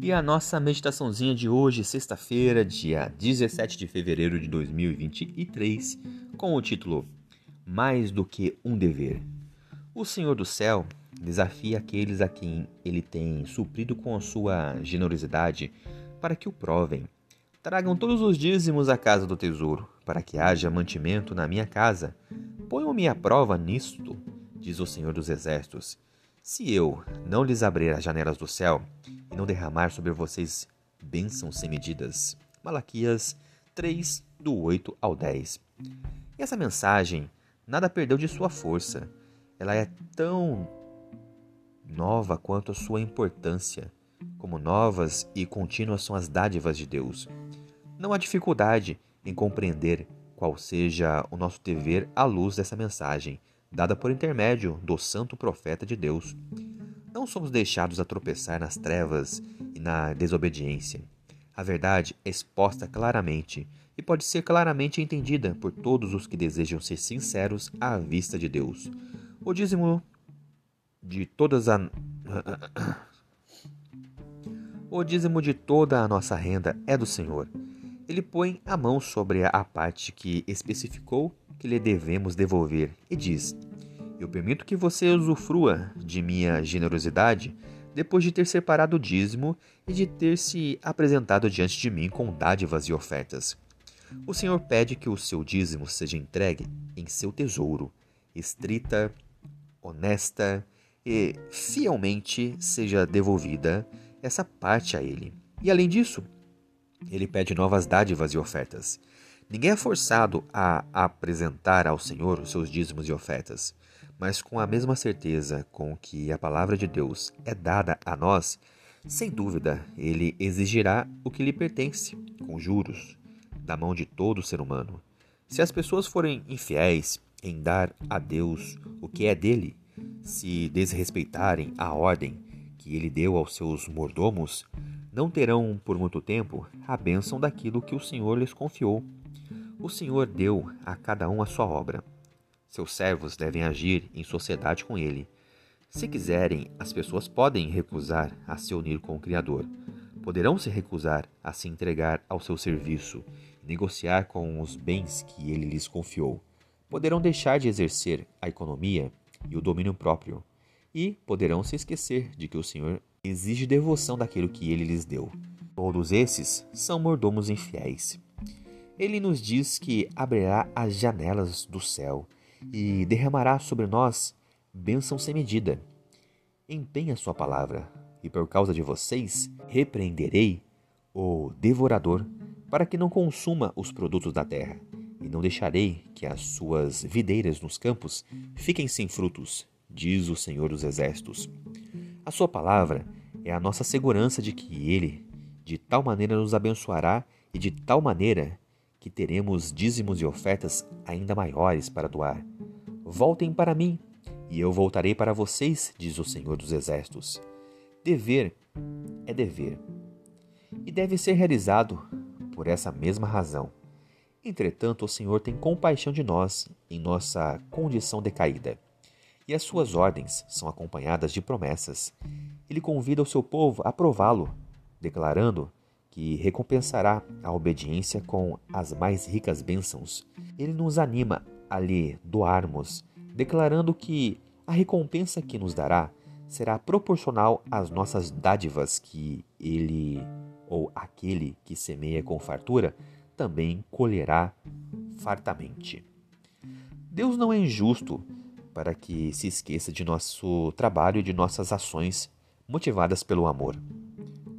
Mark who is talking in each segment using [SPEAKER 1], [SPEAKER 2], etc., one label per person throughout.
[SPEAKER 1] E a nossa meditaçãozinha de hoje, sexta-feira, dia 17 de fevereiro de 2023, com o título Mais do que um dever. O Senhor do céu desafia aqueles a quem ele tem suprido com a sua generosidade para que o provem. Tragam todos os dízimos à casa do tesouro, para que haja mantimento na minha casa. Ponham-me à prova nisto, diz o Senhor dos Exércitos. Se eu não lhes abrir as janelas do céu e não derramar sobre vocês bênçãos sem medidas. Malaquias 3, do 8 ao 10. E essa mensagem nada perdeu de sua força. Ela é tão nova quanto a sua importância, como novas e contínuas são as dádivas de Deus. Não há dificuldade em compreender qual seja o nosso dever à luz dessa mensagem, dada por intermédio do santo profeta de Deus. Não somos deixados a tropeçar nas trevas e na desobediência. A verdade é exposta claramente e pode ser claramente entendida por todos os que desejam ser sinceros à vista de Deus. O dízimo de todas a O dízimo de toda a nossa renda é do Senhor. Ele põe a mão sobre a parte que especificou que lhe devemos devolver e diz: eu permito que você usufrua de minha generosidade depois de ter separado o dízimo e de ter se apresentado diante de mim com dádivas e ofertas. O Senhor pede que o seu dízimo seja entregue em seu tesouro, estrita, honesta e fielmente seja devolvida essa parte a Ele. E além disso, Ele pede novas dádivas e ofertas. Ninguém é forçado a apresentar ao Senhor os seus dízimos e ofertas mas com a mesma certeza com que a palavra de Deus é dada a nós, sem dúvida ele exigirá o que lhe pertence, com juros, da mão de todo ser humano. Se as pessoas forem infiéis em dar a Deus o que é dele, se desrespeitarem a ordem que ele deu aos seus mordomos, não terão por muito tempo a bênção daquilo que o Senhor lhes confiou. O Senhor deu a cada um a sua obra. Seus servos devem agir em sociedade com ele. Se quiserem, as pessoas podem recusar a se unir com o Criador. Poderão se recusar a se entregar ao seu serviço e negociar com os bens que ele lhes confiou. Poderão deixar de exercer a economia e o domínio próprio. E poderão se esquecer de que o Senhor exige devoção daquilo que ele lhes deu. Todos esses são mordomos infiéis. Ele nos diz que abrirá as janelas do céu e derramará sobre nós bênção sem medida. Empenha sua palavra, e por causa de vocês repreenderei o devorador, para que não consuma os produtos da terra, e não deixarei que as suas videiras nos campos fiquem sem frutos, diz o Senhor dos Exércitos. A sua palavra é a nossa segurança de que Ele, de tal maneira, nos abençoará e de tal maneira que teremos dízimos e ofertas ainda maiores para doar. Voltem para mim, e eu voltarei para vocês, diz o Senhor dos Exércitos. Dever é dever, e deve ser realizado por essa mesma razão. Entretanto, o Senhor tem compaixão de nós em nossa condição decaída, e as suas ordens são acompanhadas de promessas. Ele convida o seu povo a prová-lo, declarando que recompensará a obediência com as mais ricas bênçãos. Ele nos anima a lhe doarmos, declarando que a recompensa que nos dará será proporcional às nossas dádivas que ele ou aquele que semeia com fartura também colherá fartamente. Deus não é injusto para que se esqueça de nosso trabalho e de nossas ações motivadas pelo amor.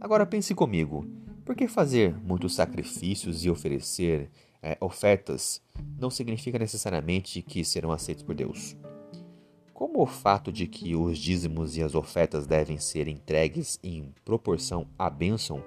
[SPEAKER 1] Agora pense comigo: por que fazer muitos sacrifícios e oferecer é, ofertas não significa necessariamente que serão aceitos por Deus? Como o fato de que os dízimos e as ofertas devem ser entregues em proporção à bênção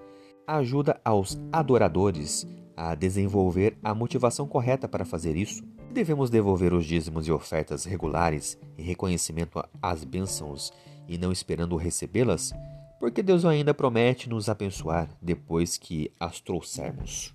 [SPEAKER 1] ajuda aos adoradores a desenvolver a motivação correta para fazer isso. Devemos devolver os dízimos e ofertas regulares em reconhecimento às bênçãos e não esperando recebê-las, porque Deus ainda promete nos abençoar depois que as trouxermos.